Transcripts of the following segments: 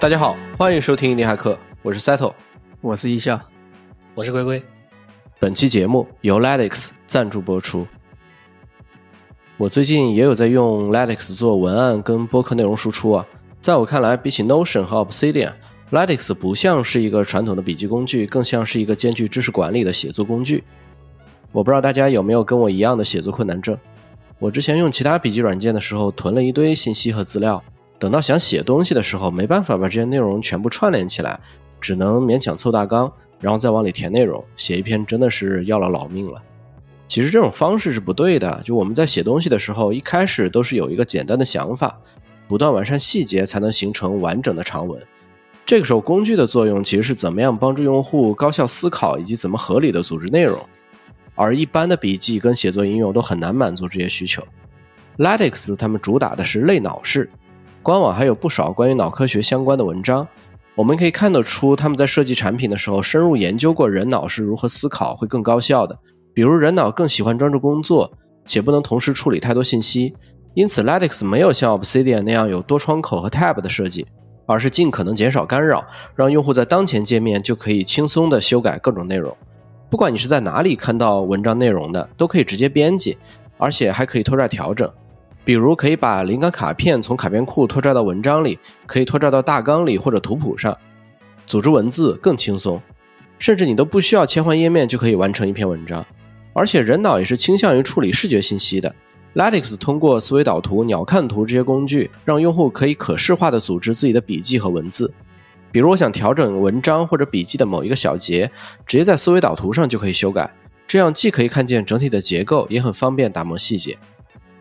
大家好，欢迎收听印尼骇客，我是 Settle，我是一笑，我是龟龟。本期节目由 Latix 赞助播出。我最近也有在用 Latix 做文案跟播客内容输出啊，在我看来，比起 Notion 和 Obsidian，Latix 不像是一个传统的笔记工具，更像是一个兼具知识管理的写作工具。我不知道大家有没有跟我一样的写作困难症。我之前用其他笔记软件的时候，囤了一堆信息和资料，等到想写东西的时候，没办法把这些内容全部串联起来，只能勉强凑大纲，然后再往里填内容，写一篇真的是要了老命了。其实这种方式是不对的，就我们在写东西的时候，一开始都是有一个简单的想法，不断完善细节，才能形成完整的长文。这个时候，工具的作用其实是怎么样帮助用户高效思考，以及怎么合理的组织内容。而一般的笔记跟写作应用都很难满足这些需求。Latix 他们主打的是类脑式，官网还有不少关于脑科学相关的文章。我们可以看得出，他们在设计产品的时候深入研究过人脑是如何思考会更高效的。比如人脑更喜欢专注工作，且不能同时处理太多信息，因此 Latex 没有像 Obsidian 那样有多窗口和 Tab 的设计，而是尽可能减少干扰，让用户在当前界面就可以轻松的修改各种内容。不管你是在哪里看到文章内容的，都可以直接编辑，而且还可以拖拽调整。比如可以把灵感卡片从卡片库拖拽到文章里，可以拖拽到大纲里或者图谱上，组织文字更轻松。甚至你都不需要切换页面就可以完成一篇文章。而且人脑也是倾向于处理视觉信息的。Latix 通过思维导图、鸟瞰图这些工具，让用户可以可视化的组织自己的笔记和文字。比如我想调整文章或者笔记的某一个小节，直接在思维导图上就可以修改，这样既可以看见整体的结构，也很方便打磨细节。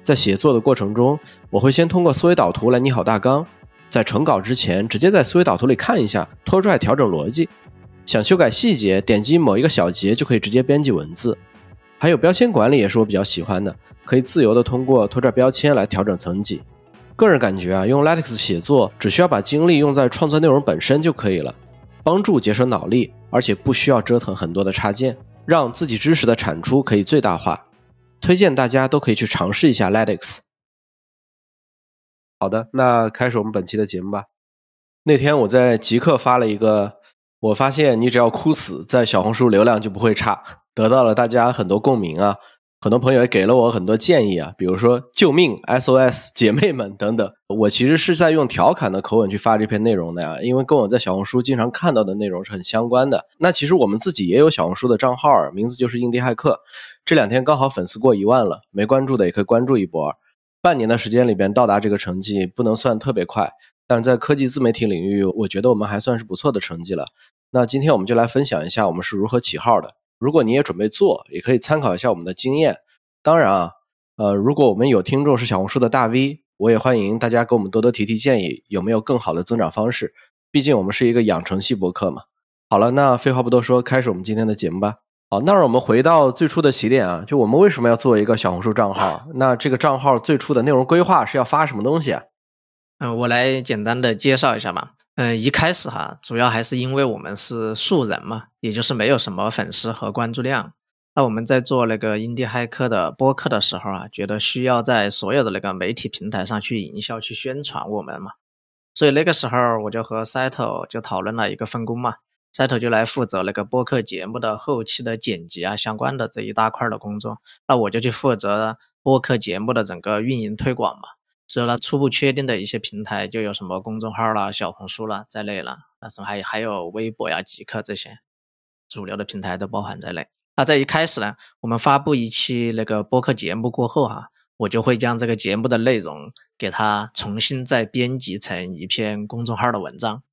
在写作的过程中，我会先通过思维导图来拟好大纲，在成稿之前，直接在思维导图里看一下，拖拽调整逻辑。想修改细节，点击某一个小节就可以直接编辑文字。还有标签管理也是我比较喜欢的，可以自由的通过拖拽标签来调整层级。个人感觉啊，用 LaTeX 写作只需要把精力用在创作内容本身就可以了，帮助节省脑力，而且不需要折腾很多的插件，让自己知识的产出可以最大化。推荐大家都可以去尝试一下 Latix。好的，那开始我们本期的节目吧。那天我在极客发了一个，我发现你只要哭死，在小红书流量就不会差，得到了大家很多共鸣啊。很多朋友也给了我很多建议啊，比如说救命 SOS 姐妹们等等。我其实是在用调侃的口吻去发这篇内容的呀，因为跟我在小红书经常看到的内容是很相关的。那其实我们自己也有小红书的账号，名字就是印第骇客。这两天刚好粉丝过一万了，没关注的也可以关注一波。半年的时间里边到达这个成绩不能算特别快，但在科技自媒体领域，我觉得我们还算是不错的成绩了。那今天我们就来分享一下我们是如何起号的。如果你也准备做，也可以参考一下我们的经验。当然啊，呃，如果我们有听众是小红书的大 V，我也欢迎大家给我们多多提提建议，有没有更好的增长方式？毕竟我们是一个养成系博客嘛。好了，那废话不多说，开始我们今天的节目吧。好，那让我们回到最初的起点啊，就我们为什么要做一个小红书账号？那这个账号最初的内容规划是要发什么东西啊？嗯，我来简单的介绍一下吧。嗯，一开始哈，主要还是因为我们是素人嘛，也就是没有什么粉丝和关注量。那我们在做那个印地骇客的播客的时候啊，觉得需要在所有的那个媒体平台上去营销、去宣传我们嘛。所以那个时候我就和 Settle 就讨论了一个分工嘛，Settle 就来负责那个播客节目的后期的剪辑啊，相关的这一大块的工作。那我就去负责播客节目的整个运营推广嘛。所以呢，初步确定的一些平台就有什么公众号啦、小红书啦在内了，那什么还还有微博呀、极客这些主流的平台都包含在内。那在一开始呢，我们发布一期那个播客节目过后哈，我就会将这个节目的内容给它重新再编辑成一篇公众号的文章。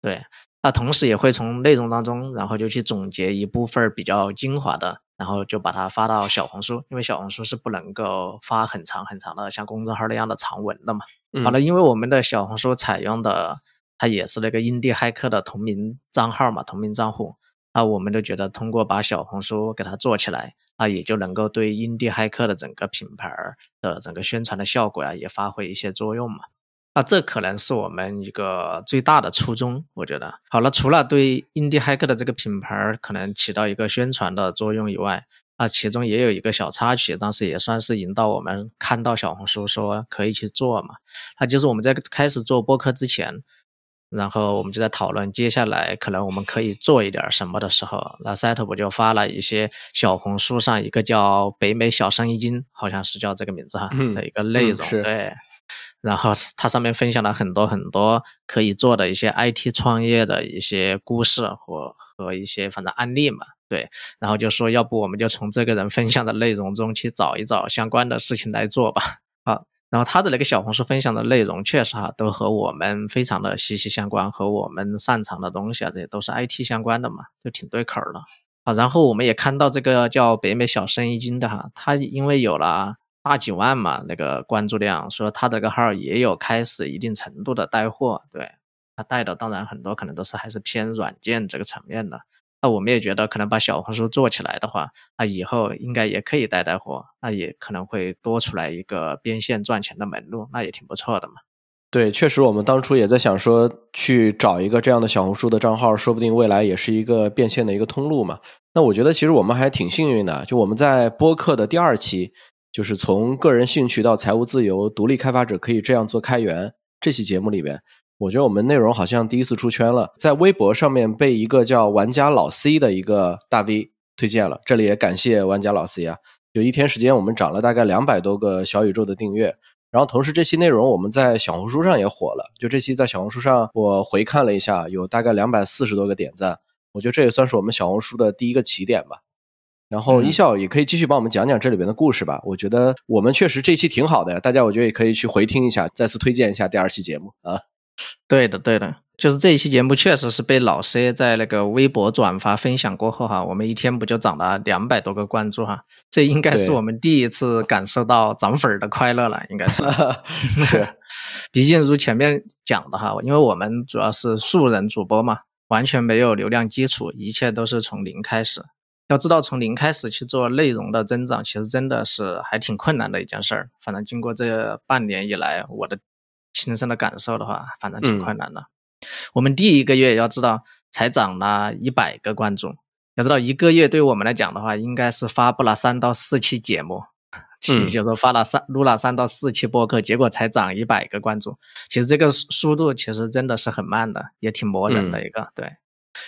对，那同时也会从内容当中，然后就去总结一部分比较精华的。然后就把它发到小红书，因为小红书是不能够发很长很长的像公众号那样的长文的嘛。好了，因为我们的小红书采用的它也是那个印地骇客的同名账号嘛，同名账户。那我们都觉得通过把小红书给它做起来，那也就能够对印地骇客的整个品牌的整个宣传的效果啊，也发挥一些作用嘛。那这可能是我们一个最大的初衷，我觉得。好了，除了对印地骇客的这个品牌可能起到一个宣传的作用以外，啊，其中也有一个小插曲，当时也算是引导我们看到小红书说可以去做嘛。那就是我们在开始做播客之前，然后我们就在讨论接下来可能我们可以做一点什么的时候，那 Set 就发了一些小红书上一个叫“北美小生意经”，好像是叫这个名字哈的一个内容，对。然后它上面分享了很多很多可以做的一些 IT 创业的一些故事和和一些反正案例嘛，对。然后就说要不我们就从这个人分享的内容中去找一找相关的事情来做吧，好。然后他的那个小红书分享的内容确实哈，都和我们非常的息息相关，和我们擅长的东西啊，这些都是 IT 相关的嘛，就挺对口儿的。啊，然后我们也看到这个叫北美小生意经的哈，他因为有了大几万嘛那个关注量，说他这个号也有开始一定程度的带货，对他带的当然很多可能都是还是偏软件这个层面的。那我们也觉得，可能把小红书做起来的话，那以后应该也可以带带货，那也可能会多出来一个变现赚钱的门路，那也挺不错的嘛。对，确实我们当初也在想说，去找一个这样的小红书的账号，说不定未来也是一个变现的一个通路嘛。那我觉得其实我们还挺幸运的，就我们在播客的第二期，就是从个人兴趣到财务自由，独立开发者可以这样做开源这期节目里边。我觉得我们内容好像第一次出圈了，在微博上面被一个叫玩家老 C 的一个大 V 推荐了，这里也感谢玩家老 C 啊！就一天时间，我们涨了大概两百多个小宇宙的订阅，然后同时这期内容我们在小红书上也火了，就这期在小红书上我回看了一下，有大概两百四十多个点赞，我觉得这也算是我们小红书的第一个起点吧。然后一笑也可以继续帮我们讲讲这里边的故事吧，我觉得我们确实这期挺好的，大家我觉得也可以去回听一下，再次推荐一下第二期节目啊。对的，对的，就是这一期节目确实是被老 C 在那个微博转发分享过后哈，我们一天不就涨了两百多个关注哈，这应该是我们第一次感受到涨粉的快乐了，应该是。是，毕竟如前面讲的哈，因为我们主要是素人主播嘛，完全没有流量基础，一切都是从零开始。要知道从零开始去做内容的增长，其实真的是还挺困难的一件事儿。反正经过这半年以来，我的。亲身的感受的话，反正挺困难的。我们第一个月要知道才涨了一百个关注，要知道一个月对我们来讲的话，应该是发布了三到四期节目，也就是说发了三录了三到四期播客，结果才涨一百个关注。其实这个速度其实真的是很慢的，也挺磨人的一个对。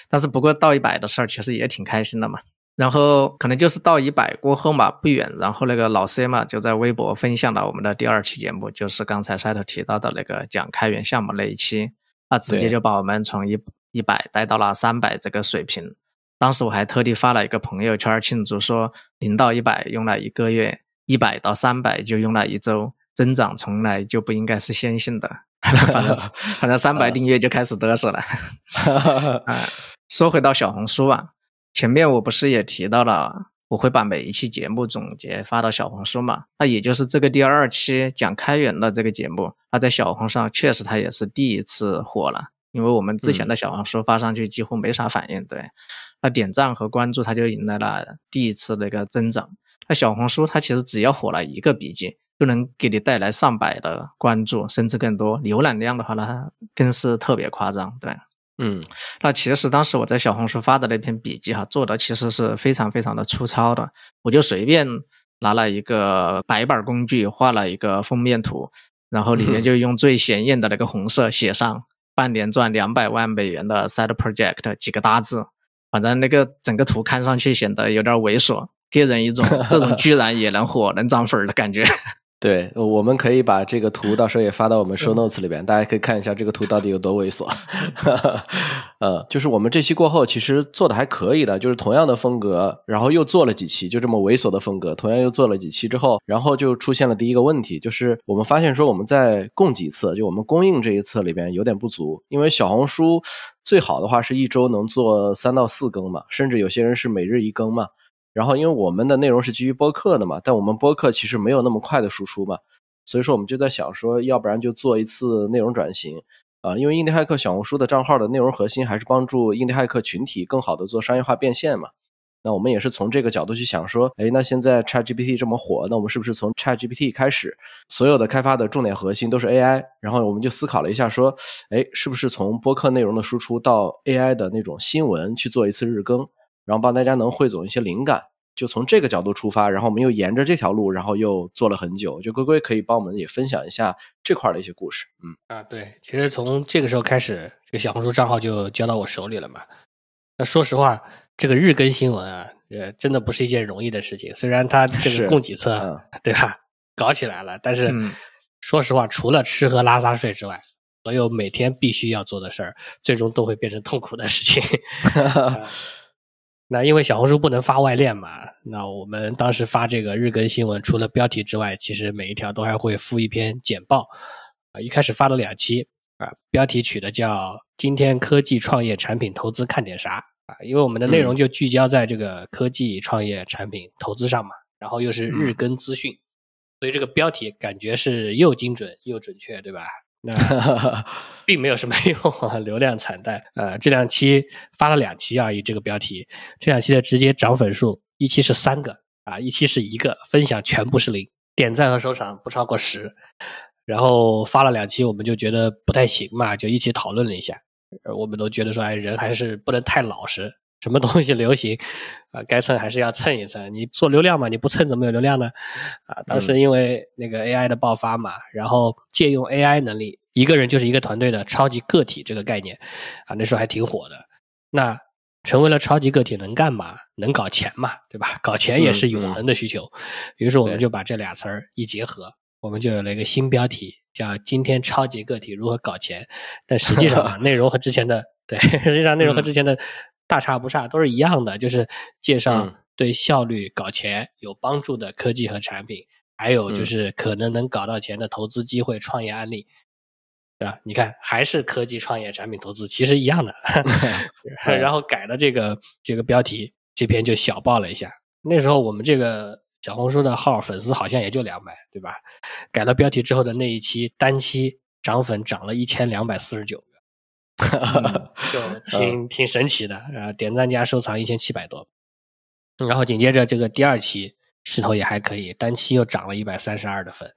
但是不过到一百的事儿，其实也挺开心的嘛。然后可能就是到一百过后嘛，不远，然后那个老 C 嘛就在微博分享了我们的第二期节目，就是刚才赛特提到的那个讲开源项目那一期，他直接就把我们从一一百带到了三百这个水平。当时我还特地发了一个朋友圈庆祝，说零到一百用了一个月，一百到三百就用了一周，增长从来就不应该是线性的。反正反正三百 订阅就开始嘚瑟了。说回到小红书吧。前面我不是也提到了，我会把每一期节目总结发到小红书嘛？那也就是这个第二期讲开源的这个节目，它在小红书上确实它也是第一次火了，因为我们之前的小红书发上去几乎没啥反应，对，那点赞和关注它就迎来了第一次那个增长。那小红书它其实只要火了一个笔记，就能给你带来上百的关注，甚至更多。浏览量的话呢，它更是特别夸张，对。嗯，那其实当时我在小红书发的那篇笔记哈，做的其实是非常非常的粗糙的。我就随便拿了一个白板工具，画了一个封面图，然后里面就用最显眼的那个红色写上“半年赚两百万美元的 side project” 几个大字。反正那个整个图看上去显得有点猥琐，给人一种这种居然也能火、能涨粉的感觉。对，我们可以把这个图 到时候也发到我们 show notes 里边，大家可以看一下这个图到底有多猥琐。呃，就是我们这期过后，其实做的还可以的，就是同样的风格，然后又做了几期，就这么猥琐的风格，同样又做了几期之后，然后就出现了第一个问题，就是我们发现说我们在供给侧，就我们供应这一侧里边有点不足，因为小红书最好的话是一周能做三到四更嘛，甚至有些人是每日一更嘛。然后，因为我们的内容是基于播客的嘛，但我们播客其实没有那么快的输出嘛，所以说我们就在想说，要不然就做一次内容转型啊，因为印第骇客小红书的账号的内容核心还是帮助印第骇客群体更好的做商业化变现嘛。那我们也是从这个角度去想说，哎，那现在 ChatGPT 这么火，那我们是不是从 ChatGPT 开始，所有的开发的重点核心都是 AI？然后我们就思考了一下，说，哎，是不是从播客内容的输出到 AI 的那种新闻去做一次日更？然后帮大家能汇总一些灵感，就从这个角度出发，然后我们又沿着这条路，然后又做了很久。就龟龟可以帮我们也分享一下这块的一些故事。嗯啊，对，其实从这个时候开始，这个小红书账号就交到我手里了嘛。那说实话，这个日更新闻啊，呃，真的不是一件容易的事情。虽然它这个供给侧，对吧，搞起来了，但是说实话，除了吃喝拉撒睡之外，所有每天必须要做的事儿，最终都会变成痛苦的事情。那因为小红书不能发外链嘛，那我们当时发这个日更新闻，除了标题之外，其实每一条都还会附一篇简报。啊，一开始发了两期，啊，标题取的叫“今天科技创业产品投资看点啥”啊，因为我们的内容就聚焦在这个科技创业产品投资上嘛，然后又是日更资讯，所以这个标题感觉是又精准又准确，对吧？那 并没有什么 用，流量惨淡。呃，这两期发了两期啊，以这个标题，这两期的直接涨粉数，一期是三个啊，一期是一个，分享全部是零，点赞和收藏不超过十。然后发了两期，我们就觉得不太行嘛，就一起讨论了一下。我们都觉得说，哎，人还是不能太老实。什么东西流行，啊，该蹭还是要蹭一蹭。你做流量嘛，你不蹭怎么有流量呢？啊，当时因为那个 AI 的爆发嘛，然后借用 AI 能力，一个人就是一个团队的超级个体这个概念，啊，那时候还挺火的。那成为了超级个体能干嘛？能搞钱嘛，对吧？搞钱也是永恒的需求。于是我们就把这俩词儿一结合，我们就有了一个新标题，叫“今天超级个体如何搞钱”。但实际上啊，内容和之前的对，实际上内容和之前的。大差不差，都是一样的，就是介绍对效率搞钱有帮助的科技和产品，还有就是可能能搞到钱的投资机会、创业案例，对吧？你看，还是科技创业产品投资，其实一样的。然后改了这个这个标题，这篇就小爆了一下。那时候我们这个小红书的号粉丝好像也就两百，对吧？改了标题之后的那一期，单期涨粉涨了一千两百四十九。就挺挺神奇的，然后点赞加收藏一千七百多，然后紧接着这个第二期势头也还可以，单期又涨了一百三十二的粉，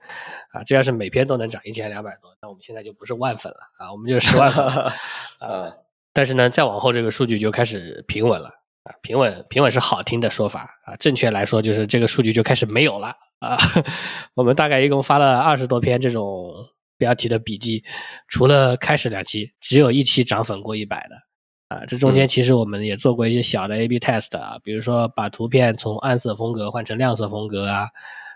啊，这要是每篇都能涨一千两百多，那我们现在就不是万粉了啊，我们就十万粉 啊。但是呢，再往后这个数据就开始平稳了啊，平稳平稳是好听的说法啊，正确来说就是这个数据就开始没有了啊。我们大概一共发了二十多篇这种。标题的笔记，除了开始两期，只有一期涨粉过一百的啊。这中间其实我们也做过一些小的 A/B test 啊，比如说把图片从暗色风格换成亮色风格啊，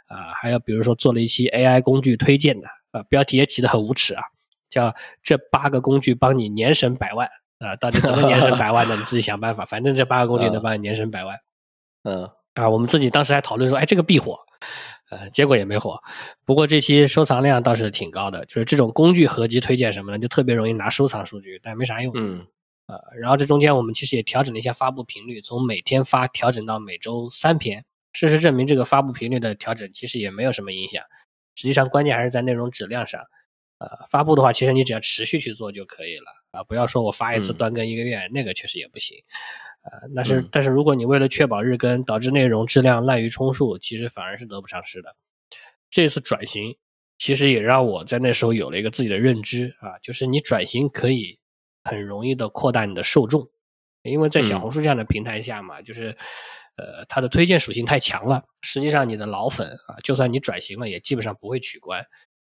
啊，还有比如说做了一期 AI 工具推荐的啊，标题也起得很无耻啊，叫这八个工具帮你年省百万啊，到底怎么年省百万呢？你自己想办法，反正这八个工具 能帮你年省百万。嗯，啊，我们自己当时还讨论说，哎，这个必火。呃，结果也没火，不过这期收藏量倒是挺高的。就是这种工具合集推荐什么的，就特别容易拿收藏数据，但没啥用。嗯，呃，然后这中间我们其实也调整了一下发布频率，从每天发调整到每周三篇。事实证明，这个发布频率的调整其实也没有什么影响。实际上，关键还是在内容质量上。呃，发布的话，其实你只要持续去做就可以了啊，不要说我发一次断更一个月，那个确实也不行。呃，那是，但是如果你为了确保日更，导致内容质量滥竽充数，其实反而是得不偿失的。这次转型，其实也让我在那时候有了一个自己的认知啊，就是你转型可以很容易的扩大你的受众，因为在小红书这样的平台下嘛，就是，呃，它的推荐属性太强了，实际上你的老粉啊，就算你转型了，也基本上不会取关。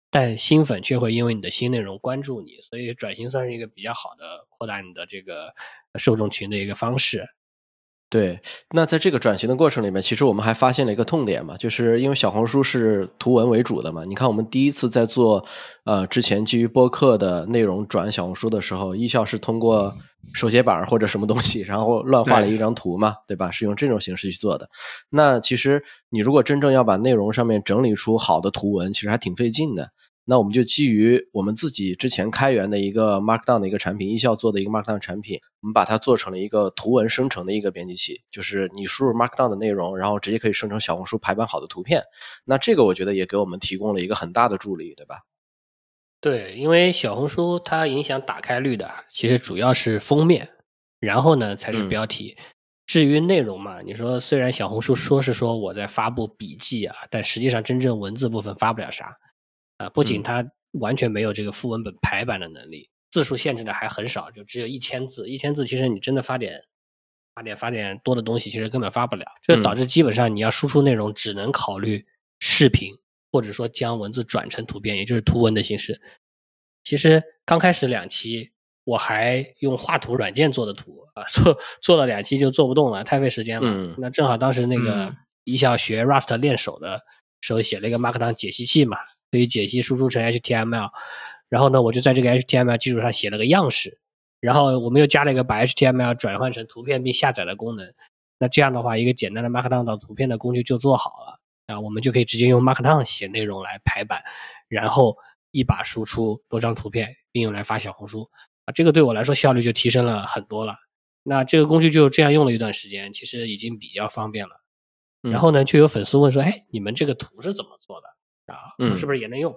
但新粉却会因为你的新内容关注你，所以转型算是一个比较好的扩大你的这个受众群的一个方式。对，那在这个转型的过程里面，其实我们还发现了一个痛点嘛，就是因为小红书是图文为主的嘛。你看，我们第一次在做呃之前基于播客的内容转小红书的时候，艺校是通过手写板或者什么东西，然后乱画了一张图嘛，对吧？是用这种形式去做的。那其实你如果真正要把内容上面整理出好的图文，其实还挺费劲的。那我们就基于我们自己之前开源的一个 Markdown 的一个产品，易效做的一个 Markdown 产品，我们把它做成了一个图文生成的一个编辑器，就是你输入 Markdown 的内容，然后直接可以生成小红书排版好的图片。那这个我觉得也给我们提供了一个很大的助力，对吧？对，因为小红书它影响打开率的，其实主要是封面，然后呢才是标题。至于内容嘛，你说虽然小红书说是说我在发布笔记啊，但实际上真正文字部分发不了啥。啊，不仅它完全没有这个副文本排版的能力，字数限制的还很少，就只有一千字。一千字其实你真的发点发点发点多的东西，其实根本发不了，就导致基本上你要输出内容只能考虑视频，或者说将文字转成图片，也就是图文的形式。其实刚开始两期我还用画图软件做的图啊，做做了两期就做不动了，太费时间了。那正好当时那个一校学 Rust 练手的时候写了一个 Markdown 解析器嘛，可以解析输出成 HTML，然后呢，我就在这个 HTML 基础上写了个样式。然后我们又加了一个把 HTML 转换成图片并下载的功能，那这样的话，一个简单的 Markdown 导图片的工具就做好了啊，我们就可以直接用 Markdown 写内容来排版，然后一把输出多张图片，并用来发小红书啊，这个对我来说效率就提升了很多了。那这个工具就这样用了一段时间，其实已经比较方便了。然后呢，就有粉丝问说：“哎，你们这个图是怎么做的啊？是不是也能用？”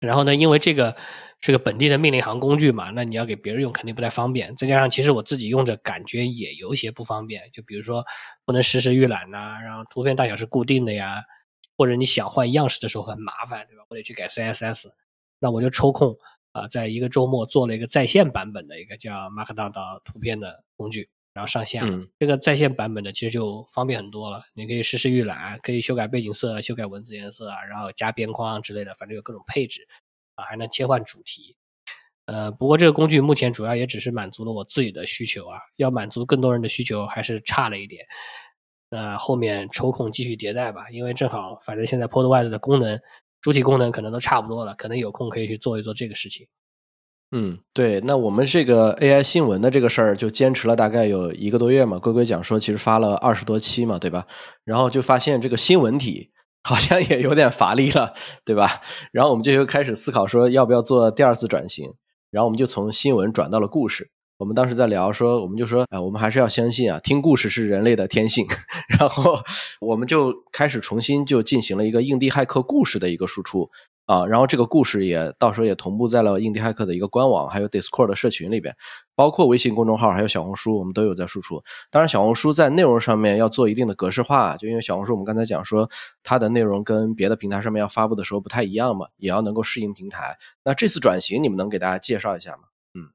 然后呢，因为这个是个本地的命令行工具嘛，那你要给别人用肯定不太方便。再加上其实我自己用着感觉也有些不方便，就比如说不能实时预览呐，然后图片大小是固定的呀，或者你想换样式的时候很麻烦，对吧？我得去改 CSS。那我就抽空啊，在一个周末做了一个在线版本的一个叫 Markdown 的图片的工具，然后上线了。这个在线版本的其实就方便很多了，你可以实时预览，可以修改背景色、修改文字颜色，然后加边框之类的，反正有各种配置。啊，还能切换主题，呃，不过这个工具目前主要也只是满足了我自己的需求啊，要满足更多人的需求还是差了一点。那后面抽空继续迭代吧，因为正好反正现在 Podwise 的功能主体功能可能都差不多了，可能有空可以去做一做这个事情。嗯，对，那我们这个 AI 新闻的这个事儿就坚持了大概有一个多月嘛，龟龟讲说其实发了二十多期嘛，对吧？然后就发现这个新闻体。好像也有点乏力了，对吧？然后我们就又开始思考说，要不要做第二次转型？然后我们就从新闻转到了故事。我们当时在聊说，我们就说，哎，我们还是要相信啊，听故事是人类的天性。然后我们就开始重新就进行了一个印地骇客故事的一个输出。啊，然后这个故事也到时候也同步在了印第骇客的一个官网，还有 Discord 的社群里边，包括微信公众号，还有小红书，我们都有在输出。当然，小红书在内容上面要做一定的格式化，就因为小红书我们刚才讲说，它的内容跟别的平台上面要发布的时候不太一样嘛，也要能够适应平台。那这次转型，你们能给大家介绍一下吗？嗯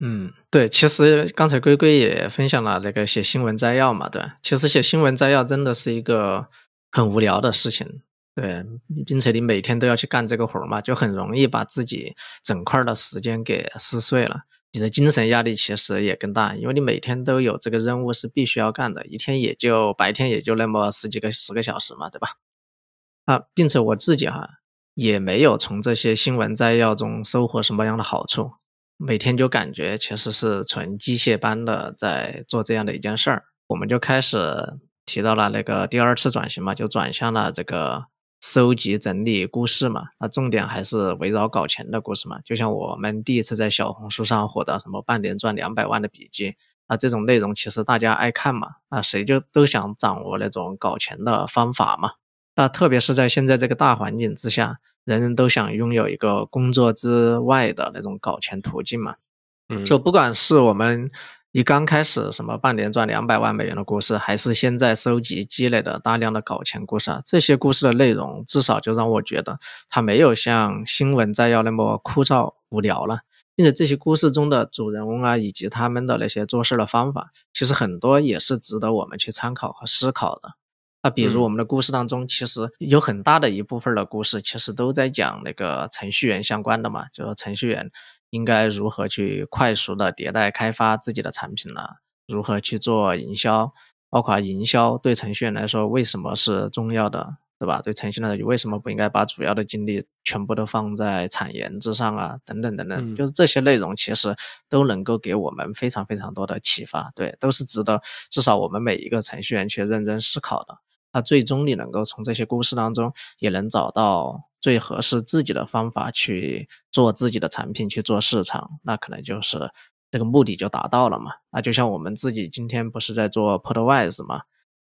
嗯，对，其实刚才龟龟也分享了那个写新闻摘要嘛，对，其实写新闻摘要真的是一个很无聊的事情。对，并且你每天都要去干这个活儿嘛，就很容易把自己整块的时间给撕碎了。你的精神压力其实也更大，因为你每天都有这个任务是必须要干的，一天也就白天也就那么十几个十个小时嘛，对吧？啊，并且我自己哈也没有从这些新闻摘要中收获什么样的好处，每天就感觉其实是纯机械般的在做这样的一件事儿。我们就开始提到了那个第二次转型嘛，就转向了这个。收集整理故事嘛，那重点还是围绕搞钱的故事嘛。就像我们第一次在小红书上火的什么半年赚两百万的笔记，那这种内容其实大家爱看嘛，那谁就都想掌握那种搞钱的方法嘛。那特别是在现在这个大环境之下，人人都想拥有一个工作之外的那种搞钱途径嘛。嗯，就不管是我们。你刚开始什么半年赚两百万美元的故事，还是现在收集积累的大量的搞钱故事啊？这些故事的内容至少就让我觉得它没有像新闻摘要那么枯燥无聊了，并且这些故事中的主人翁啊，以及他们的那些做事的方法，其实很多也是值得我们去参考和思考的。那比如我们的故事当中，其实有很大的一部分的故事，其实都在讲那个程序员相关的嘛，就是程序员。应该如何去快速的迭代开发自己的产品呢？如何去做营销？包括营销对程序员来说为什么是重要的，对吧？对程序员，你为什么不应该把主要的精力全部都放在产研之上啊？等等等等，就是这些内容其实都能够给我们非常非常多的启发，对，都是值得至少我们每一个程序员去认真思考的。那最终你能够从这些故事当中也能找到。最合适自己的方法去做自己的产品，去做市场，那可能就是这个目的就达到了嘛。那就像我们自己今天不是在做 Podwise 嘛？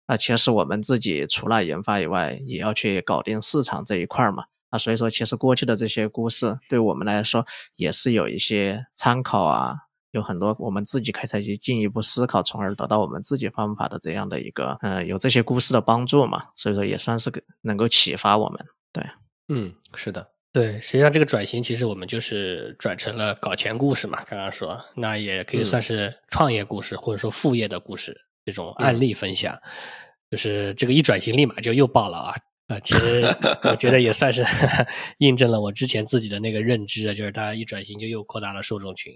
那其实我们自己除了研发以外，也要去搞定市场这一块嘛。那所以说，其实过去的这些故事对我们来说也是有一些参考啊，有很多我们自己可以再去进一步思考，从而得到我们自己方法的这样的一个，嗯，有这些故事的帮助嘛。所以说也算是个能够启发我们，对。嗯，是的，对，实际上这个转型其实我们就是转成了搞钱故事嘛，刚刚说，那也可以算是创业故事、或者说副业的故事这种案例分享，就是这个一转型立马就又爆了啊啊！其实我觉得也算是 印证了我之前自己的那个认知啊，就是它一转型就又扩大了受众群。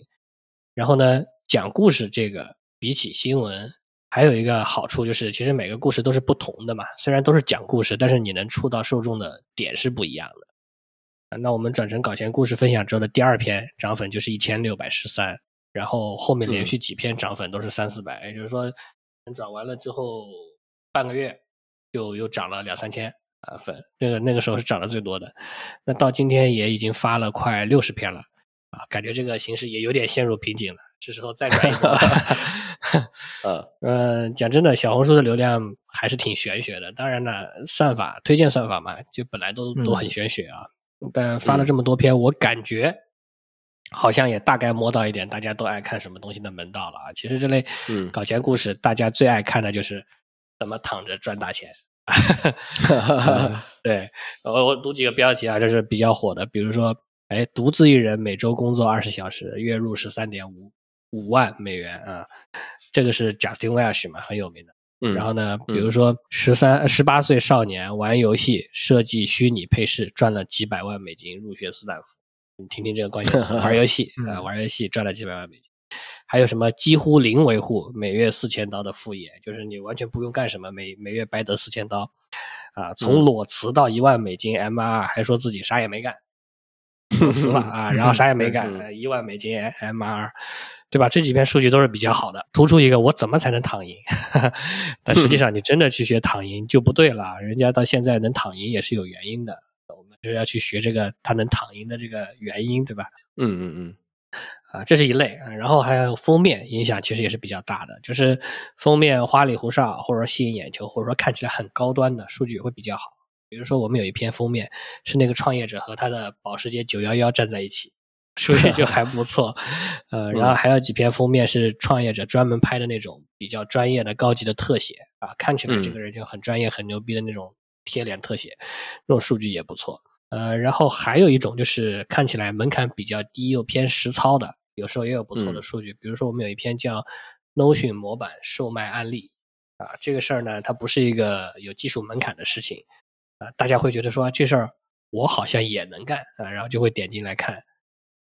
然后呢，讲故事这个比起新闻。还有一个好处就是，其实每个故事都是不同的嘛。虽然都是讲故事，但是你能触到受众的点是不一样的。那我们转成搞钱故事分享之后的第二篇涨粉就是一千六百十三，然后后面连续几篇涨粉都是三四百，也就是说，转完了之后半个月就又涨了两三千啊粉，那个那个时候是涨得最多的。那到今天也已经发了快六十篇了啊，感觉这个形势也有点陷入瓶颈了，这时候再 转一波。呃，嗯，讲真的，小红书的流量还是挺玄学的。当然了，算法推荐算法嘛，就本来都都很玄学啊。但发了这么多篇，我感觉好像也大概摸到一点大家都爱看什么东西的门道了啊。其实这类搞钱故事，大家最爱看的就是怎么躺着赚大钱。对，我我读几个标题啊，这是比较火的，比如说，哎，独自一人每周工作二十小时，月入十三点五五万美元啊。这个是 Justin Welsh 嘛，很有名的。嗯，然后呢，比如说十三、十八岁少年玩游戏设计虚拟配饰赚了几百万美金，入学斯坦福。你听听这个关键词：玩游戏 啊，玩游戏赚了几百万美金。还有什么几乎零维护，每月四千刀的副业，就是你完全不用干什么，每每月白得四千刀。啊，从裸辞到一万美金 MR，还说自己啥也没干，裸辞了啊，然后啥也没干，一万美金 MR。对吧？这几篇数据都是比较好的，突出一个我怎么才能躺赢？但实际上你真的去学躺赢就不对了，人家到现在能躺赢也是有原因的，我们就要去学这个他能躺赢的这个原因，对吧？嗯嗯嗯，啊，这是一类，然后还有封面影响其实也是比较大的，就是封面花里胡哨，或者说吸引眼球，或者说看起来很高端的数据会比较好。比如说我们有一篇封面是那个创业者和他的保时捷911站在一起。数据就 还不错，呃，然后还有几篇封面是创业者专门拍的那种比较专业的高级的特写啊，看起来这个人就很专业、很牛逼的那种贴脸特写，这种数据也不错。呃，然后还有一种就是看起来门槛比较低又偏实操的，有时候也有不错的数据。比如说我们有一篇叫 Notion 模板售卖案例啊，这个事儿呢，它不是一个有技术门槛的事情啊，大家会觉得说这事儿我好像也能干啊，然后就会点进来看。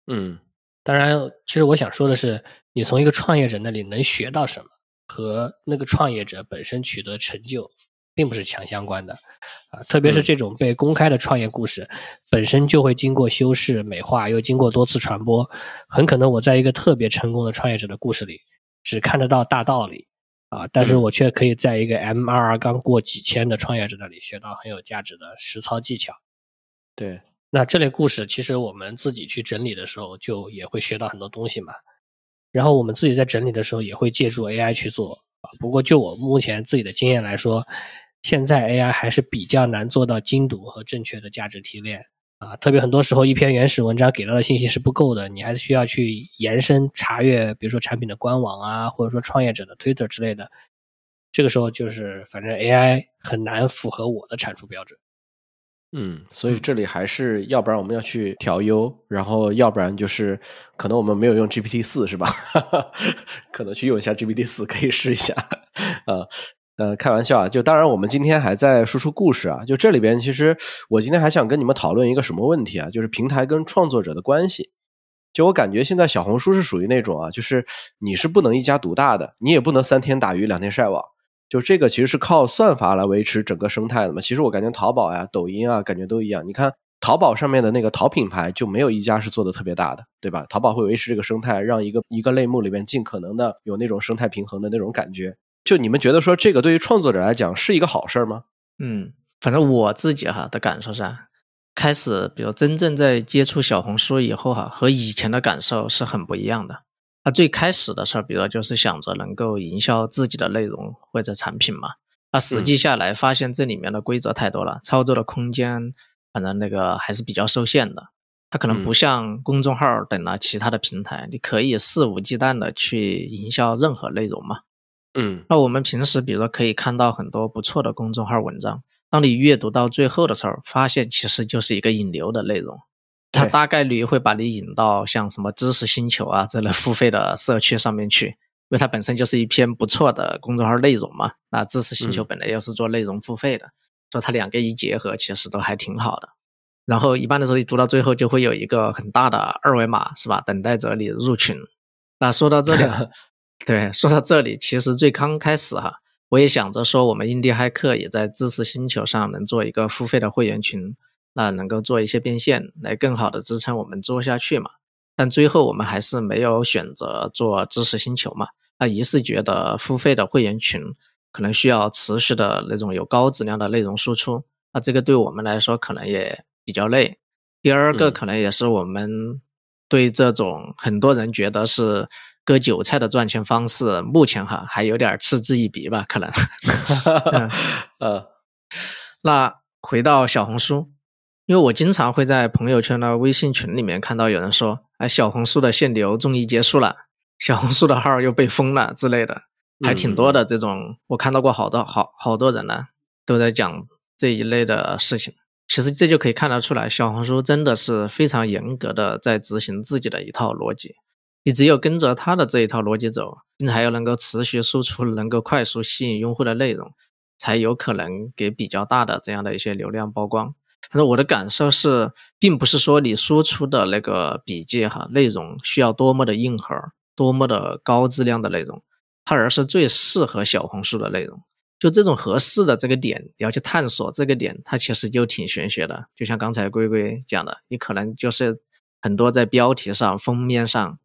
嗯，当然，其实我想说的是，你从一个创业者那里能学到什么，和那个创业者本身取得成就，并不是强相关的，啊，特别是这种被公开的创业故事，本身就会经过修饰、美化，又经过多次传播，很可能我在一个特别成功的创业者的故事里，只看得到大道理，啊，但是我却可以在一个 MRR 刚过几千的创业者那里学到很有价值的实操技巧，对。那这类故事，其实我们自己去整理的时候，就也会学到很多东西嘛。然后我们自己在整理的时候，也会借助 AI 去做。不过就我目前自己的经验来说，现在 AI 还是比较难做到精读和正确的价值提炼啊。特别很多时候，一篇原始文章给到的信息是不够的，你还是需要去延伸查阅，比如说产品的官网啊，或者说创业者的 Twitter 之类的。这个时候就是，反正 AI 很难符合我的产出标准。嗯，所以这里还是要不然我们要去调优，然后要不然就是可能我们没有用 GPT 四是吧？可能去用一下 GPT 四，可以试一下。啊，呃，开玩笑啊，就当然我们今天还在输出故事啊，就这里边其实我今天还想跟你们讨论一个什么问题啊，就是平台跟创作者的关系。就我感觉现在小红书是属于那种啊，就是你是不能一家独大的，你也不能三天打鱼两天晒网。就这个其实是靠算法来维持整个生态的嘛。其实我感觉淘宝呀、抖音啊，感觉都一样。你看淘宝上面的那个淘品牌，就没有一家是做的特别大的，对吧？淘宝会维持这个生态，让一个一个类目里面尽可能的有那种生态平衡的那种感觉。就你们觉得说这个对于创作者来讲是一个好事儿吗？嗯，反正我自己哈的感受是，开始比如真正在接触小红书以后哈，和以前的感受是很不一样的。他最开始的时候，比如就是想着能够营销自己的内容或者产品嘛。那实际下来发现这里面的规则太多了，操作的空间反正那个还是比较受限的。它可能不像公众号等了其他的平台，你可以肆无忌惮的去营销任何内容嘛。嗯，那我们平时比如说可以看到很多不错的公众号文章，当你阅读到最后的时候，发现其实就是一个引流的内容，它大概率会把你引到像什么知识星球啊这类付费的社区上面去，因为它本身就是一篇不错的公众号内容嘛。那知识星球本来又是做内容付费的，所以它两个一结合，其实都还挺好的。然后一般的时候，你读到最后就会有一个很大的二维码，是吧？等待着你入群。那说到这里，对，说到这里，其实最刚开始哈，我也想着说，我们印第骇客也在知识星球上能做一个付费的会员群，那能够做一些变现，来更好的支撑我们做下去嘛。但最后我们还是没有选择做知识星球嘛。那一是觉得付费的会员群可能需要持续的那种有高质量的内容输出，那这个对我们来说可能也。比较累，第二个可能也是我们对这种很多人觉得是割韭菜的赚钱方式，目前哈还有点嗤之以鼻吧，可能。呃，那回到小红书，因为我经常会在朋友圈的微信群里面看到有人说，哎，小红书的限流终于结束了，小红书的号又被封了之类的，还挺多的这种，我看到过好多好好多人呢都在讲这一类的事情。其实这就可以看得出来，小红书真的是非常严格的在执行自己的一套逻辑。你只有跟着他的这一套逻辑走，你才要能够持续输出、能够快速吸引用户的内容，才有可能给比较大的这样的一些流量曝光。反正我的感受是，并不是说你输出的那个笔记哈内容需要多么的硬核、多么的高质量的内容，它而是最适合小红书的内容。就这种合适的这个点，你要去探索这个点，它其实就挺玄学的。就像刚才龟龟讲的，你可能就是很多在标题上、封面上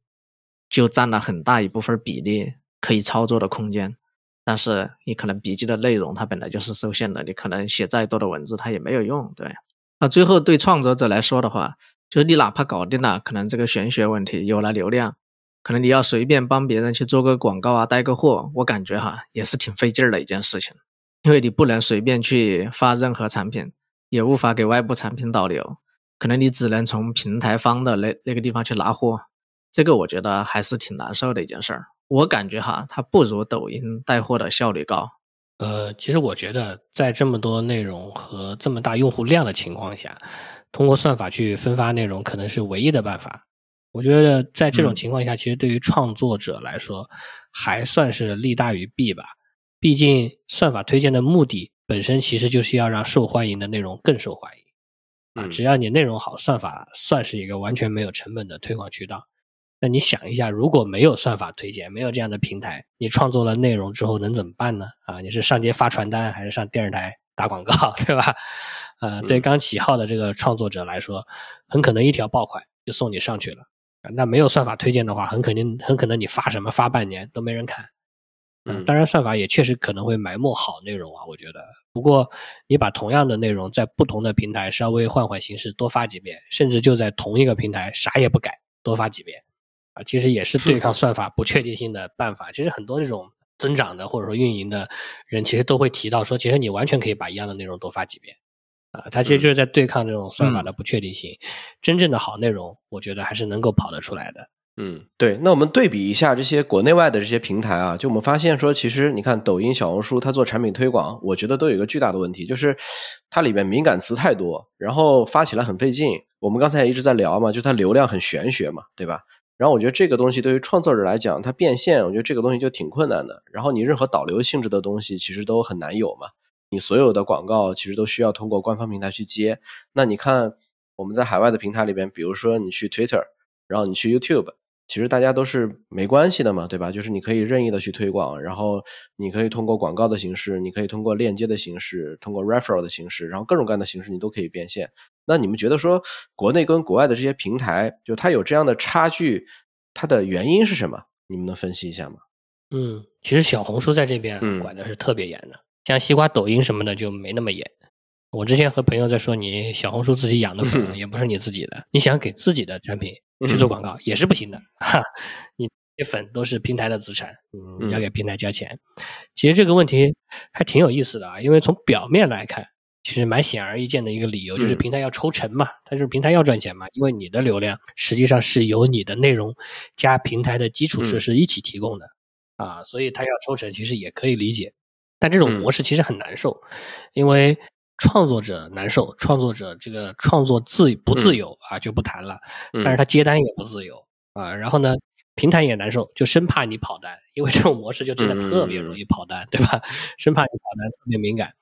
就占了很大一部分比例可以操作的空间，但是你可能笔记的内容它本来就是受限的，你可能写再多的文字它也没有用，对。那最后对创作者来说的话，就是你哪怕搞定了，可能这个玄学问题有了流量。可能你要随便帮别人去做个广告啊，带个货，我感觉哈也是挺费劲儿的一件事情，因为你不能随便去发任何产品，也无法给外部产品导流，可能你只能从平台方的那那个地方去拿货，这个我觉得还是挺难受的一件事儿。我感觉哈，它不如抖音带货的效率高。呃，其实我觉得在这么多内容和这么大用户量的情况下，通过算法去分发内容，可能是唯一的办法。我觉得在这种情况下，其实对于创作者来说，还算是利大于弊吧。毕竟算法推荐的目的本身其实就是要让受欢迎的内容更受欢迎。啊，只要你内容好，算法算是一个完全没有成本的推广渠道。那你想一下，如果没有算法推荐，没有这样的平台，你创作了内容之后能怎么办呢？啊，你是上街发传单，还是上电视台打广告，对吧？呃，对刚起号的这个创作者来说，很可能一条爆款就送你上去了。那没有算法推荐的话，很肯定很可能你发什么发半年都没人看。嗯，当然算法也确实可能会埋没好内容啊，我觉得。不过你把同样的内容在不同的平台稍微换换形式多发几遍，甚至就在同一个平台啥也不改多发几遍，啊，其实也是对抗算法不确定性的办法。其实很多这种增长的或者说运营的人，其实都会提到说，其实你完全可以把一样的内容多发几遍。啊，它其实就是在对抗这种算法的不确定性。真正的好内容，我觉得还是能够跑得出来的。嗯，对。那我们对比一下这些国内外的这些平台啊，就我们发现说，其实你看抖音、小红书，它做产品推广，我觉得都有一个巨大的问题，就是它里面敏感词太多，然后发起来很费劲。我们刚才也一直在聊嘛，就它流量很玄学嘛，对吧？然后我觉得这个东西对于创作者来讲，它变现，我觉得这个东西就挺困难的。然后你任何导流性质的东西，其实都很难有嘛。你所有的广告其实都需要通过官方平台去接。那你看我们在海外的平台里边，比如说你去 Twitter，然后你去 YouTube，其实大家都是没关系的嘛，对吧？就是你可以任意的去推广，然后你可以通过广告的形式，你可以通过链接的形式，通过 referral 的形式，然后各种各样的形式你都可以变现。那你们觉得说国内跟国外的这些平台，就它有这样的差距，它的原因是什么？你们能分析一下吗？嗯，其实小红书在这边管的是特别严的。像西瓜、抖音什么的就没那么严。我之前和朋友在说，你小红书自己养的粉也不是你自己的，你想给自己的产品去做广告也是不行的。哈，你粉都是平台的资产，嗯，要给平台加钱。其实这个问题还挺有意思的啊，因为从表面来看，其实蛮显而易见的一个理由就是平台要抽成嘛，它就是平台要赚钱嘛，因为你的流量实际上是由你的内容加平台的基础设施一起提供的啊，所以它要抽成其实也可以理解。但这种模式其实很难受，因为创作者难受，创作者这个创作自不自由啊就不谈了，嗯但是他接单也不自由啊，然后呢，平台也难受，就生怕你跑单，因为这种模式就真的特别容易跑单，对吧？生怕你跑单特别敏感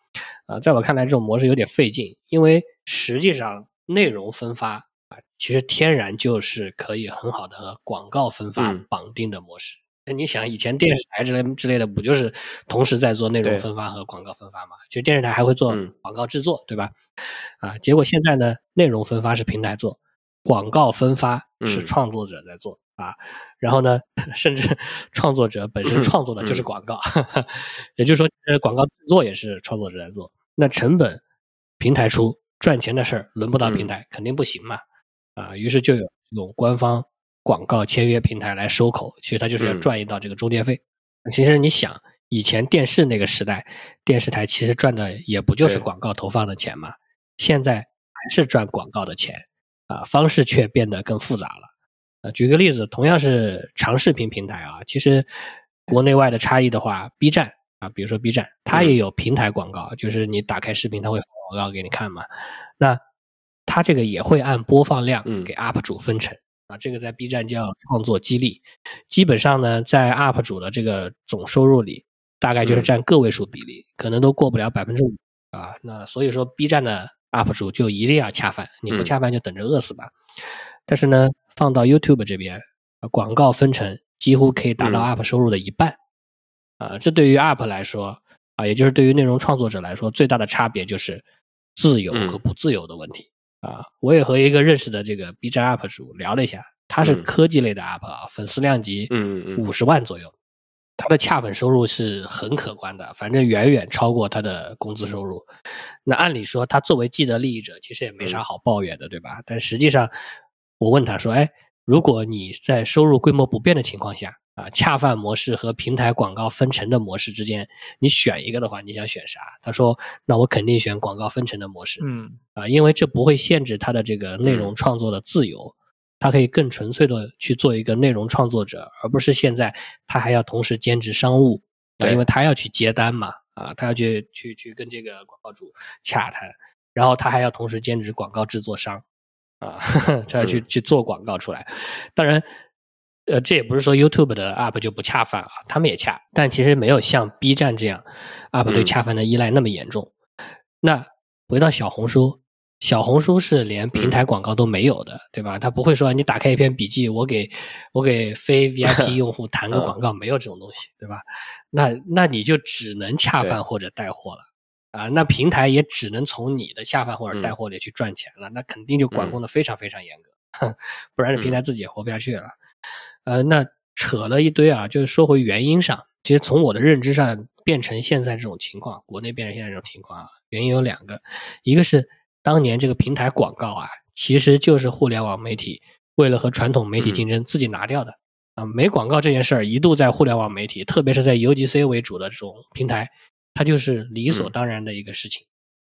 啊，在我看来，这种模式有点费劲，因为实际上内容分发啊，其实天然就是可以很好的和广告分发嗯绑定的模式。那你想，以前电视台之类之类的，不就是同时在做内容分发和广告分发嘛？其实电视台还会做嗯广告制作，对吧？啊，结果现在呢，内容分发是平台做，广告分发是嗯创作者在做、啊。然后呢，甚至创作者本身创作的就是嗯广告，也就是说，呃，广告制作也是创作者在做。那成本平台出，赚钱的事儿轮不到平嗯台，肯定不行嘛。啊，于是就有这种官方广告签约平台来收口，其实它就是要嗯赚一道这个中介费。其实你想，以前电视那个时代，电视台其实赚的也不就是广告投放的钱嘛，现在还是赚广告的钱啊，方式却变得更复杂了。啊，举个例子，同样是长视频平台啊，其实国内外的差异的话，B 站啊，比如说 B 站，它也嗯有平台广告，就是你打开视频，它会放广告给你看嘛。那它这个也会按播放量嗯给 UP 主分成。啊，这个在 B 站叫创作激励，基本上呢，在 UP 主的这个总收入里，大概就是嗯占个位数比例，可能都过不了百分之五啊。那所以说，B 站的 UP 主就一定要恰饭，你不嗯恰饭就等着饿死吧。但是呢，放到 YouTube 这边，啊广告分成几乎可以达到嗯 UP 收入的一半，啊，这对于 UP 来说，啊，也就是对于内容创作者来说，最大的差别就是自由和嗯不自由的问题。啊，我也和一个认识的这个 B 站 UP 主聊了一下，他是嗯科技类的 UP 啊，粉丝量级五十万左右，他的恰粉收入是很可观的，反正远远超过他的工资收入。那按理说，他作为既得利益者，其实也没啥嗯好抱怨的，对吧？但实际上，我问他说：“哎，如果你在收入规模不变的情况下，啊，恰饭模式和平台广告分成的模式之间，你选一个的话，你想选啥？”他说：“那我肯定选广告分成的模式。”嗯啊，因为这不会限制他的这个内容嗯创作的自由，他可以更纯粹的去做一个内容创作者，而不是现在他还要同时兼职商务啊，因为他要去接单嘛，啊，他要去去去跟这个广告主洽谈，然后他还要同时兼职广告制作商啊，他要去嗯去做广告出来。当然，呃，这也不是说 YouTube 的 UP 就不恰饭啊，他们也恰，但其实没有像 B 站这样 UP 对嗯恰饭的依赖那么严重。那回到小红书，小红书是连平台广告都没有的，对吧？它不会说你打开一篇笔记，我给我给非 VIP 用户弹个广告，没有这种东西，对吧？那那你就只能恰饭或者带货了。啊，那平台也只能从你的恰饭或者带货里去赚钱了，那肯定就管控的非常非常严格，不然这平台自己也活不下去了。呃，那扯了一堆啊，就是说回原因上，其实从我的认知上变成现在这种情况，国内变成现在这种情况啊，原因有两个，一个是当年这个平台广告啊，其实就是互联网媒体为了和传统媒体竞争自己拿掉的。啊，没广告这件事儿一度在互联网媒体，特别是在 UGC 为主的这种平台，它就是理所当然的一个事情。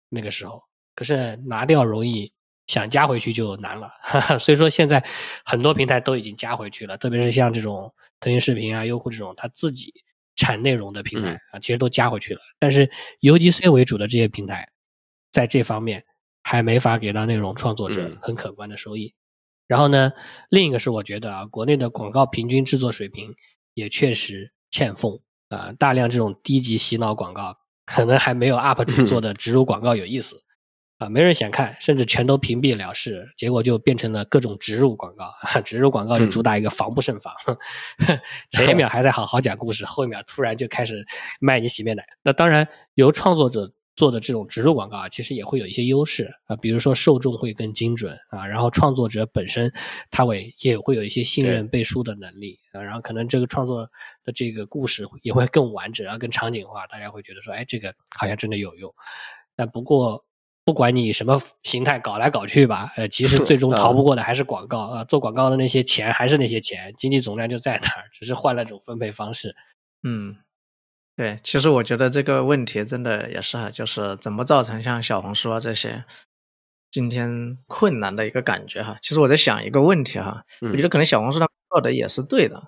那个时候，可是拿掉容易，想加回去就难了。哈哈，所以说现在很多平台都已经加回去了，特别是像这种腾讯视频啊、优酷这种它自己产内容的平台啊，其实都加回去了。但是 UGC 为主的这些平台，在这方面还没法给到内容创作者嗯很可观的收益。然后呢，另一个是我觉得啊，国内的广告平均制作水平也确实欠奉啊、大量这种低级洗脑广告，可能还没有 UP 主做的植入广告有意思啊，没人想看，甚至全都屏蔽了事，结果就变成了各种植入广告，植入广告就主打一个防不胜防，前一秒还在好好讲故事，后一秒突然就开始卖你洗面奶。那当然，由创作者做的这种植入广告啊，其实也会有一些优势啊，比如说受众会更精准啊，然后创作者本身他会也会有一些信任背书的能力啊，然后可能这个创作的这个故事也会更完整啊，更场景化，大家会觉得说，哎，这个好像真的有用。但不过，不管你什么形态搞来搞去吧，呃，其实最 终逃不过的还是广告啊、做广告的那些钱还是那些钱，经济总量就在那儿，只是换了种分配方式。嗯，对，其实我觉得这个问题真的也是啊，就是怎么造成像小红书啊这些今天困难的一个感觉哈。其实我在想一个问题哈，我觉得可能小红书它做的也是对的，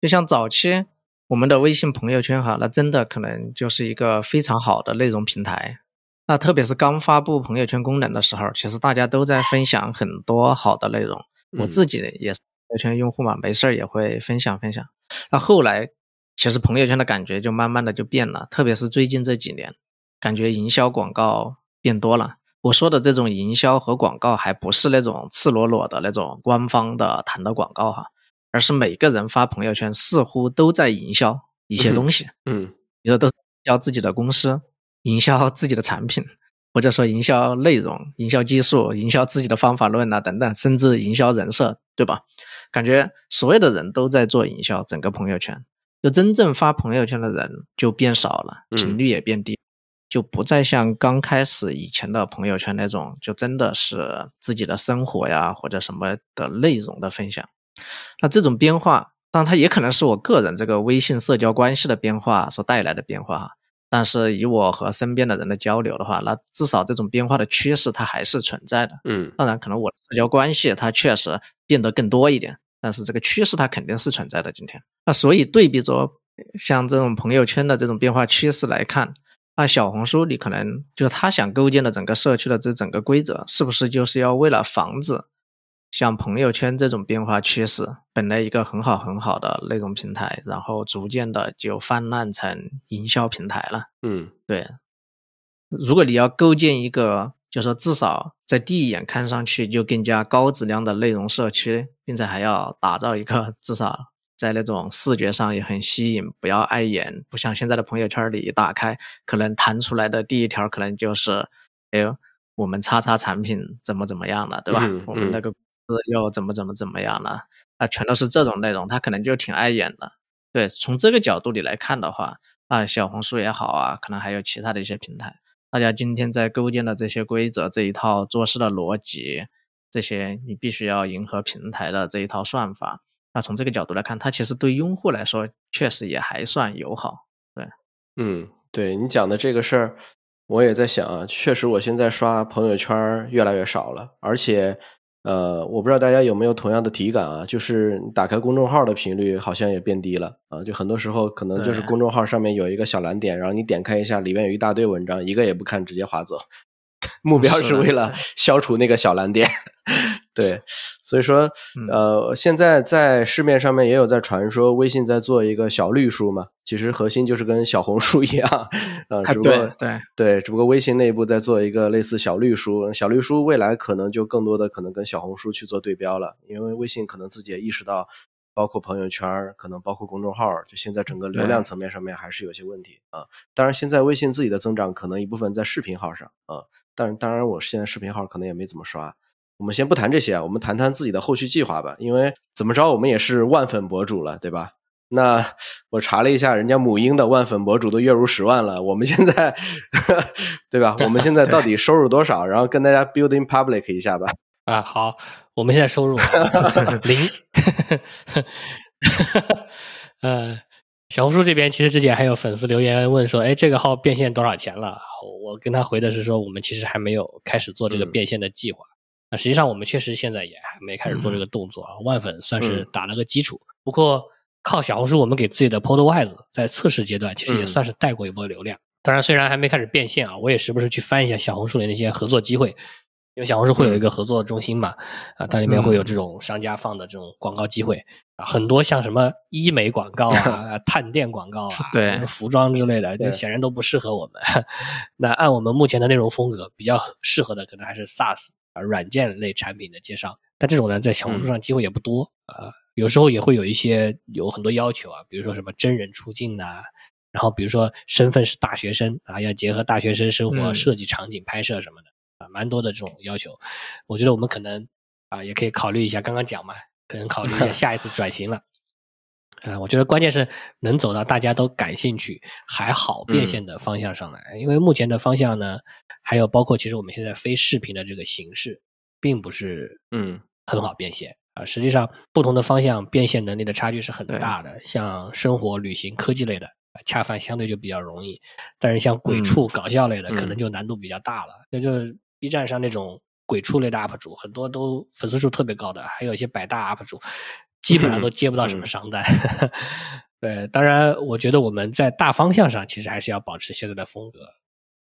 就像早期我们的微信朋友圈哈，那真的可能就是一个非常好的内容平台。那特别是刚发布朋友圈功能的时候，其实大家都在分享很多好的内容。我自己也是朋友圈用户嘛，没事儿也会分享分享。那后来，其实朋友圈的感觉就慢慢的就变了，特别是最近这几年，感觉营销广告变多了。我说的这种营销和广告，还不是那种赤裸裸的那种官方的谈的广告哈，而是每个人发朋友圈似乎都在营销一些东西。嗯，比如都营销自己的公司。营销自己的产品，或者说营销内容、营销技术、营销自己的方法论啊等等，甚至营销人设，对吧？感觉所有的人都在做营销，整个朋友圈，就真正发朋友圈的人就变少了，频率也变低，就不再像刚开始以前的朋友圈那种，就真的是自己的生活呀或者什么的内容的分享。那这种变化，当然它也可能是我个人这个微信社交关系的变化所带来的变化哈。但是以我和身边的人的交流的话，那至少这种变化的趋势它还是存在的。嗯，当然可能我的社交关系它确实变得更多一点，但是这个趋势它肯定是存在的。今天，那所以对比着像这种朋友圈的这种变化趋势来看，那小红书你可能就是他想构建的整个社区的这整个规则，是不是就是要为了防止？像朋友圈这种变化趋势，本来一个很好很好的内容平台，然后逐渐的就泛滥成营销平台了。嗯，对。如果你要构建一个，就说至少在第一眼看上去就更加高质量的内容社区，并且还要打造一个至少在那种视觉上也很吸引，不要碍眼，不像现在的朋友圈里一打开，可能弹出来的第一条可能就是，哎呦，我们叉叉产品怎么怎么样了，对吧？我们那个。又怎么怎么怎么样了？啊，全都是这种内容，他可能就挺碍眼的。对，从这个角度里来看的话，啊，小红书也好啊，可能还有其他的一些平台，大家今天在构建的这些规则、这一套做事的逻辑，这些你必须要迎合平台的这一套算法。那从这个角度来看，它其实对用户来说确实也还算友好。对，嗯，对你讲的这个事儿，我也在想啊，确实我现在刷朋友圈越来越少了，而且。呃，我不知道大家有没有同样的体感啊，就是打开公众号的频率好像也变低了啊，就很多时候可能就是公众号上面有一个小蓝点，然后你点开一下，里面有一大堆文章，一个也不看，直接划走。目标是为了消除那个小蓝点，对，所以说，呃，现在在市面上面也有在传说微信在做一个小绿书嘛，其实核心就是跟小红书一样，呃，只不过对对，只不过微信内部在做一个类似小绿书，小绿书未来可能就更多的可能跟小红书去做对标了，因为微信可能自己也意识到，包括朋友圈，可能包括公众号，就现在整个流量层面上面还是有些问题啊。当然，现在微信自己的增长可能一部分在视频号上啊。但当然，我现在视频号可能也没怎么刷。我们先不谈这些啊，我们谈谈自己的后续计划吧。因为怎么着，我们也是万粉博主了，对吧？那 我查了一下，人家母婴的万粉博主都月入十万了。我们现在，对吧？我们现在到 底收入多少？然后跟大家 building public 一下吧。啊，好，我们现在收入零。呃。小红书这边其实之前还有粉丝留言问说：“哎，这个号变现多少钱了？”我跟他回的是说：“我们其实还没有开始做这个变现的计划。那实际上我们确实现在也还没开始做这个动作啊。万粉算是打了个基础，不过靠小红书，我们给自己的 Podwise 在测试阶段其实也算是带过一波流量。当然，虽然还没开始变现啊，我也时不时去翻一下小红书里那些合作机会。”因为小红书会有一个合作中心嘛，啊，它里面会有这种商家放的这种广告机会啊，很多像什么医美广告啊、探店广告啊、对服装之类的，这显然都不适合我们。那按我们目前的内容风格，比较适合的可能还是 SaaS 啊软件类产品的介绍。但这种呢，在小红书上机会也不多啊，有时候也会有一些有很多要求啊，比如说什么真人出镜呐，然后比如说身份是大学生啊，要结合大学生生活设计场景拍摄什么的。啊，蛮多的这种要求，我觉得我们可能啊也可以考虑一下。刚刚讲嘛，可能考虑一下 下一次转型了。啊，我觉得关键是能走到大家都感兴趣还好变现的方向上来。因为目前的方向呢，还有包括其实我们现在非视频的这个形式，并不是嗯很好变现啊。实际上，不同的方向变现能力的差距是很大的。像生活、旅行、科技类的。恰饭相对就比较容易，但是像鬼畜搞笑类的，可能就难度比较大了。那就 B 站上那种鬼畜类的 UP 主，很多都粉丝数特别高的，还有一些百大 UP 主，基本上都接不到什么商单。对，当然，我觉得我们在大方向上其实还是要保持现在的风格。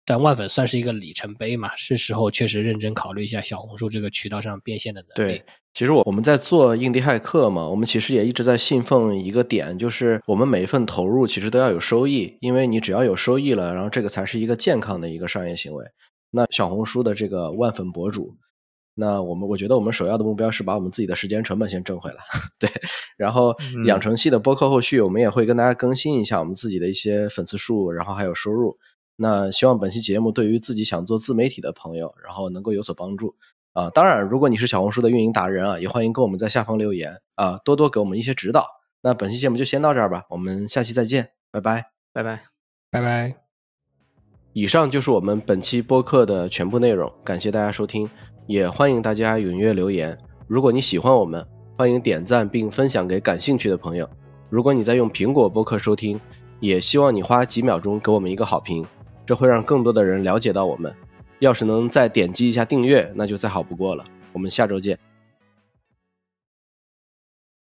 但万粉算是一个里程碑嘛，是时候确实认真考虑一下小红书这个渠道上变现的能力。对，其实我我们在做印第骇客嘛，我们其实也一直在信奉一个点，就是我们每一份投入其实都要有收益，因为你只要有收益了，然后这个才是一个健康的一个商业行为。那小红书的这个万粉博主，那我们我觉得我们首要的目标是把我们自己的时间成本先挣回来，对，然后养成系的播客后续我们也会跟大家更新一下我们自己的一些粉丝数，然后还有收入。那希望本期节目对于自己想做自媒体的朋友，然后能够有所帮助啊！当然，如果你是小红书的运营达人啊，也欢迎跟我们在下方留言啊，多多给我们一些指导。那本期节目就先到这儿吧，我们下期再见，拜拜，拜拜，拜拜。以上就是我们本期播客的全部内容，感谢大家收听，也欢迎大家踊跃留言。如果你喜欢我们，欢迎点赞并分享给感兴趣的朋友。如果你在用苹果播客收听，也希望你花几秒钟给我们一个好评。这会让更多的人了解到我们。要是能再点击一下订阅，那就再好不过了。我们下周见。